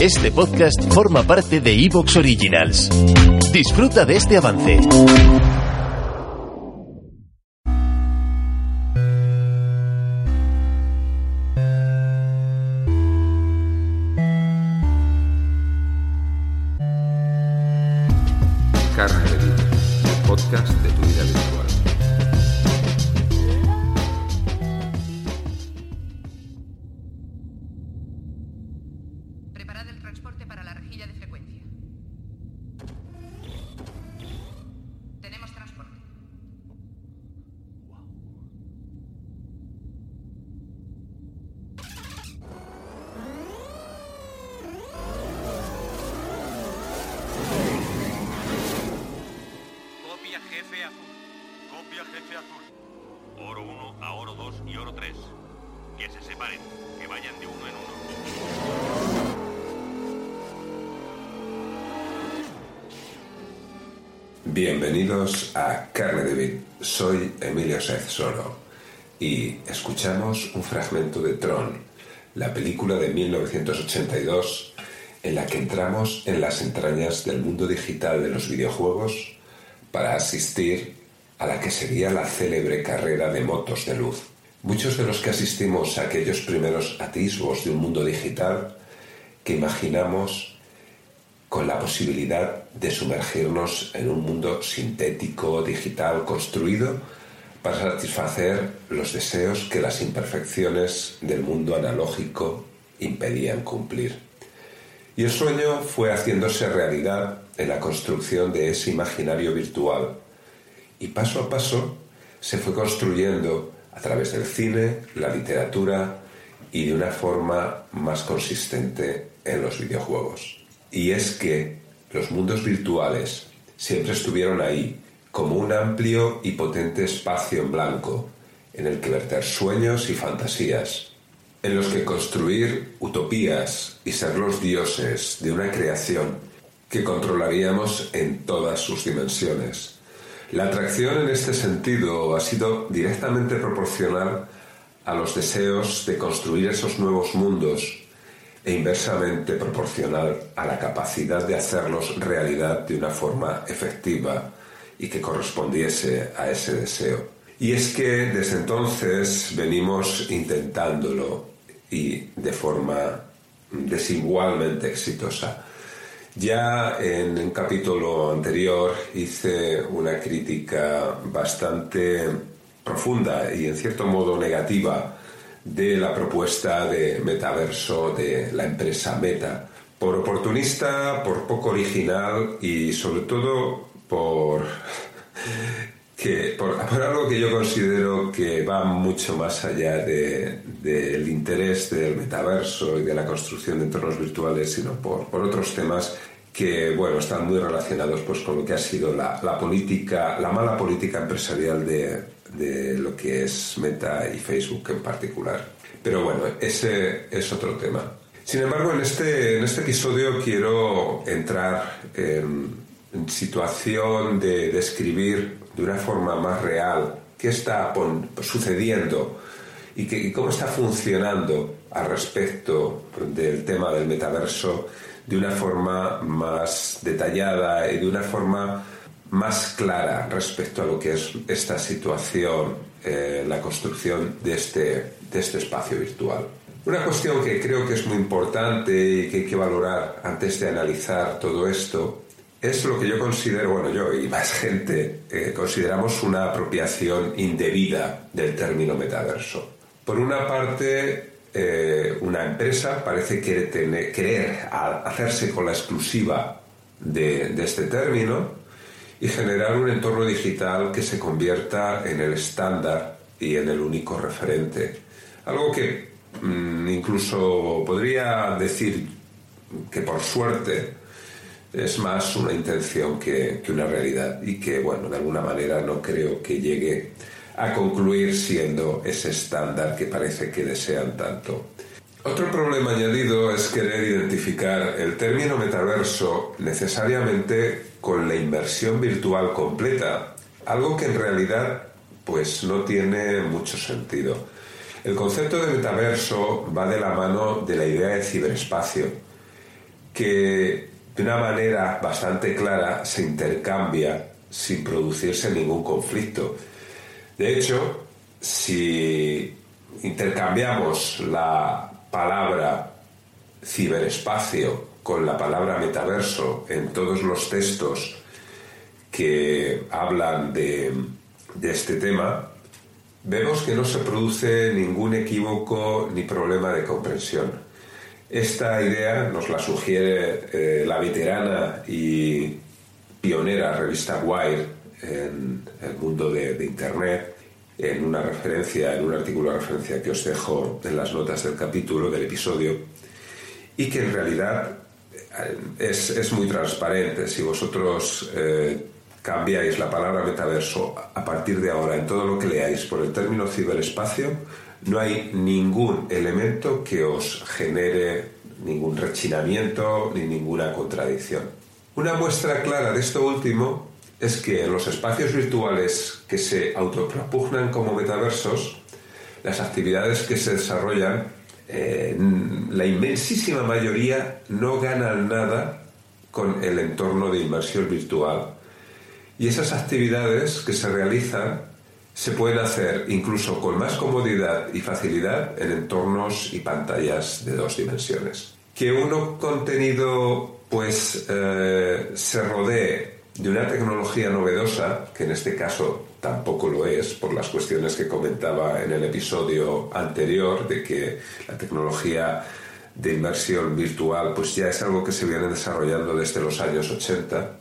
Este podcast forma parte de Evox Originals. Disfruta de este avance. Carne de Vida, el podcast de tu vida virtual. Jefe azul. Copia jefe azul. Oro 1 a oro 2 y oro 3. Que se separen, que vayan de uno en uno. Bienvenidos a Carne de Vid. Soy Emilio Sez Soro y escuchamos un fragmento de Tron, la película de 1982 en la que entramos en las entrañas del mundo digital de los videojuegos para asistir a la que sería la célebre carrera de motos de luz. Muchos de los que asistimos a aquellos primeros atisbos de un mundo digital que imaginamos con la posibilidad de sumergirnos en un mundo sintético, digital, construido para satisfacer los deseos que las imperfecciones del mundo analógico impedían cumplir. Y el sueño fue haciéndose realidad en la construcción de ese imaginario virtual. Y paso a paso se fue construyendo a través del cine, la literatura y de una forma más consistente en los videojuegos. Y es que los mundos virtuales siempre estuvieron ahí, como un amplio y potente espacio en blanco, en el que verter sueños y fantasías, en los que construir utopías y ser los dioses de una creación que controlaríamos en todas sus dimensiones. La atracción en este sentido ha sido directamente proporcional a los deseos de construir esos nuevos mundos e inversamente proporcional a la capacidad de hacerlos realidad de una forma efectiva y que correspondiese a ese deseo. Y es que desde entonces venimos intentándolo y de forma desigualmente exitosa. Ya en un capítulo anterior hice una crítica bastante profunda y en cierto modo negativa de la propuesta de metaverso de la empresa Meta. Por oportunista, por poco original y sobre todo por, por, algo que yo considero que va mucho más allá del de, interés del metaverso y de la construcción de entornos virtuales, sino por, otros temas que bueno, están muy relacionados pues, con lo que ha sido la, política, la mala política empresarial de, de lo que es Meta y Facebook en particular. Pero bueno, ese es otro tema. Sin embargo, en este, en este episodio quiero entrar en, en situación de describir de una forma más real qué está sucediendo y, que, cómo está funcionando al respecto del tema del metaverso de una forma más detallada y de una forma más clara respecto a lo que es esta situación, eh, la construcción de este, de este espacio virtual. Una cuestión que creo que es muy importante y que hay que valorar antes de analizar todo esto es lo que yo considero, bueno, yo y más gente, eh, consideramos una apropiación indebida del término metaverso. Por una parte, eh, una empresa parece querer, querer hacerse con la exclusiva de, de este término, y generar un entorno digital que se convierta en el estándar y en el único referente. Algo que Mm, incluso podría decir que por suerte es más una intención que, que una realidad y que, bueno, de alguna manera no creo que llegue a concluir siendo ese estándar que parece que desean tanto. Otro problema añadido es querer identificar el término metaverso necesariamente con la inversión virtual completa, algo que en realidad pues no tiene mucho sentido. El concepto de metaverso va de la mano de la idea de ciberespacio, que de una manera bastante clara se intercambia sin producirse ningún conflicto. De hecho, si intercambiamos la palabra ciberespacio con la palabra metaverso en todos los textos que hablan de, este tema, vemos que no se produce ningún equívoco ni problema de comprensión. Esta idea nos la sugiere eh, la veterana y pionera revista Wire en el mundo de Internet en una referencia, en un artículo de referencia que os dejo en las notas del capítulo, del episodio, y que en realidad eh, es, muy transparente. Si vosotros eh, cambiáis la palabra metaverso a partir de ahora en todo lo que leáis por el término ciberespacio, no hay ningún elemento que os genere ningún rechinamiento ni ninguna contradicción. Una muestra clara de esto último es que en los espacios virtuales que se autopropugnan como metaversos, las actividades que se desarrollan, eh, la inmensísima mayoría no ganan nada con el entorno de inmersión virtual. Y esas actividades que se realizan se pueden hacer incluso con más comodidad y facilidad en entornos y pantallas de dos dimensiones. Que uno contenido pues eh, se rodee de una tecnología novedosa, que en este caso tampoco lo es, por las cuestiones que comentaba en el episodio anterior, de que la tecnología de inversión virtual pues ya es algo que se viene desarrollando desde los años 80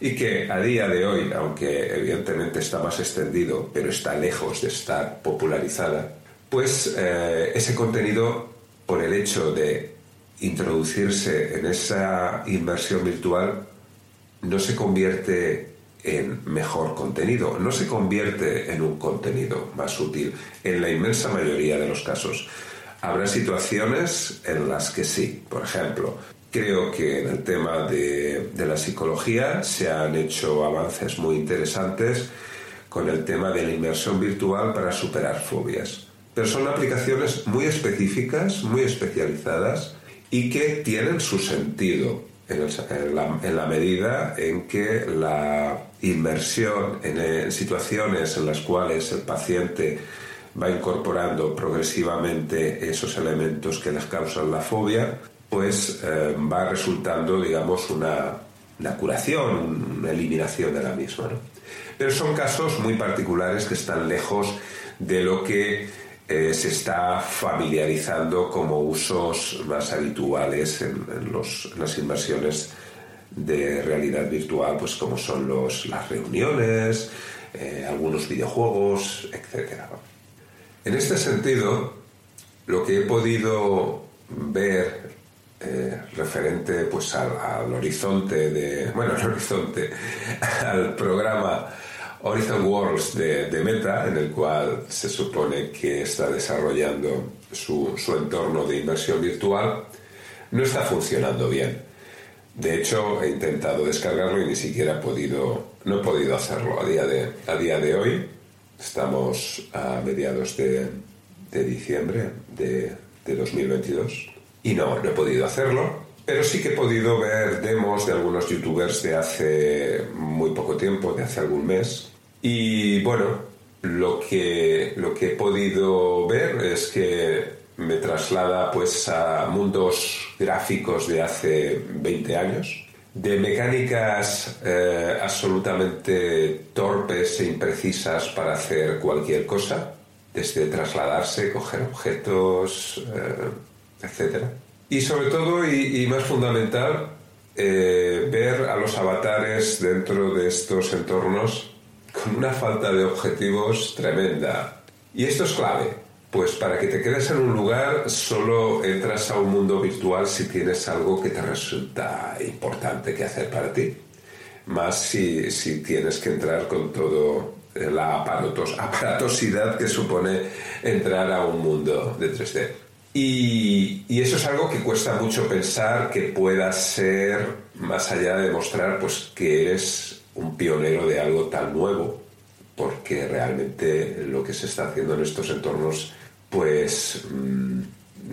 y que a día de hoy, aunque evidentemente está más extendido, pero está lejos de estar popularizada, pues eh, ese contenido, por el hecho de introducirse en esa inversión virtual, no se convierte en mejor contenido, no se convierte en un contenido más útil en la inmensa mayoría de los casos. Habrá situaciones en las que sí. Por ejemplo, creo que en el tema de, la psicología se han hecho avances muy interesantes con el tema de la inmersión virtual para superar fobias. Pero son aplicaciones muy específicas, muy especializadas y que tienen su sentido en, la, medida en que la inmersión en, situaciones en las cuales el paciente va incorporando progresivamente esos elementos que les causan la fobia, pues va resultando, digamos, una, una, curación, una eliminación de la misma. Pero son casos muy particulares que están lejos de lo que eh, se está familiarizando como usos más habituales en, las inversiones de realidad virtual, pues como son los, las reuniones, eh, algunos videojuegos, etc. En este sentido, lo que he podido ver eh, referente pues al, horizonte de bueno horizonte al programa Horizon Worlds de, Meta, en el cual se supone que está desarrollando su, entorno de inversión virtual, no está funcionando bien. De hecho, he intentado descargarlo y ni siquiera he podido, no he podido hacerlo a día de, a día de hoy. Estamos a mediados de, diciembre de, de 2022 y no, no he podido hacerlo. Pero sí que he podido ver demos de algunos youtubers de hace muy poco tiempo, de hace algún mes, y bueno, lo que, lo que he podido ver es que me traslada pues a mundos gráficos de hace 20 años, de mecánicas eh, absolutamente torpes e imprecisas para hacer cualquier cosa, desde trasladarse, coger objetos, eh, etc. Y sobre todo, y, más fundamental, eh, ver a los avatares dentro de estos entornos con una falta de objetivos tremenda. Y esto es clave, Pues para que te quedes en un lugar, solo entras a un mundo virtual si tienes algo que te resulta importante que hacer para ti. Más si, si tienes que entrar con todo la aparatos, aparatosidad que supone entrar a un mundo de 3D. Y, eso es algo que cuesta mucho pensar que pueda ser, más allá de demostrar pues, que eres un pionero de algo tan nuevo, porque realmente lo que se está haciendo en estos entornos pues mm,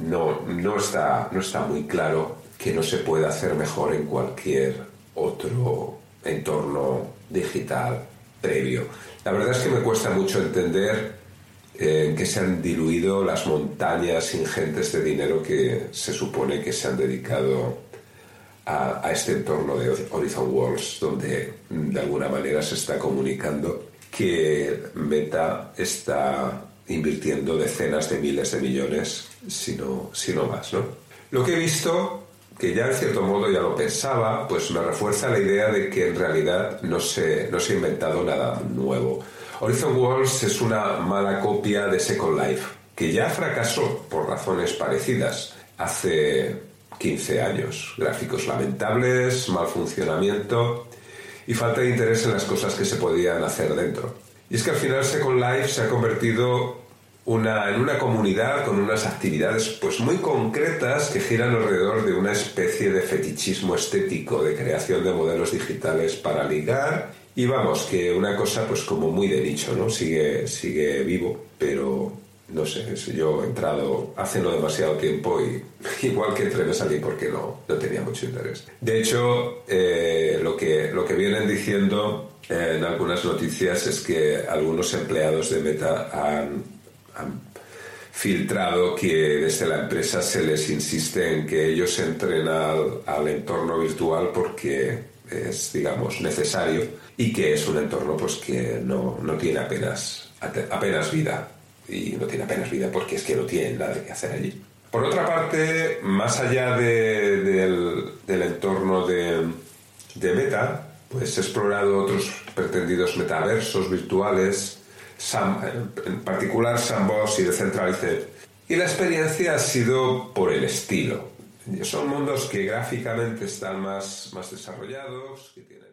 no, no, está, no está muy claro que no se pueda hacer mejor en cualquier otro entorno digital previo. La verdad es que me cuesta mucho entender en que se han diluido las montañas ingentes de dinero que se supone que se han dedicado a, este entorno de Horizon Worlds, donde mm, de alguna manera se está comunicando que Meta está invirtiendo decenas de miles de millones, si no más. ¿no? Lo que he visto, que ya en cierto modo ya lo pensaba, pues me refuerza la idea de que en realidad no se, no se ha inventado nada nuevo. Horizon Worlds es una mala copia de Second Life, que ya fracasó por razones parecidas hace 15 años. Gráficos lamentables, mal funcionamiento y falta de interés en las cosas que se podían hacer dentro. Y es que al final Second Life se ha convertido en una comunidad con unas actividades pues muy concretas que giran alrededor de una especie de fetichismo estético, de creación de modelos digitales para ligar. Y vamos, que una cosa pues como muy de nicho, ¿no? Sigue, sigue vivo, pero no sé, yo he entrado hace no demasiado tiempo y igual que entré me salí porque no, no tenía mucho interés. De hecho, eh, lo, que, lo que vienen diciendo eh, en algunas noticias es que algunos empleados de Meta han, han filtrado que desde la empresa se les insiste en que ellos entren al, al entorno virtual porque es, digamos, necesario y que es un entorno pues que no, no tiene apenas, apenas vida y no tiene apenas vida porque es que no tienen nada que hacer allí. Por otra parte, más allá de, del, del, entorno de, de, Meta, pues he explorado otros pretendidos metaversos virtuales, Sam, en particular Sandbox y Decentralized, y la experiencia ha sido por el estilo. Son mundos que gráficamente están más, más desarrollados, que tienen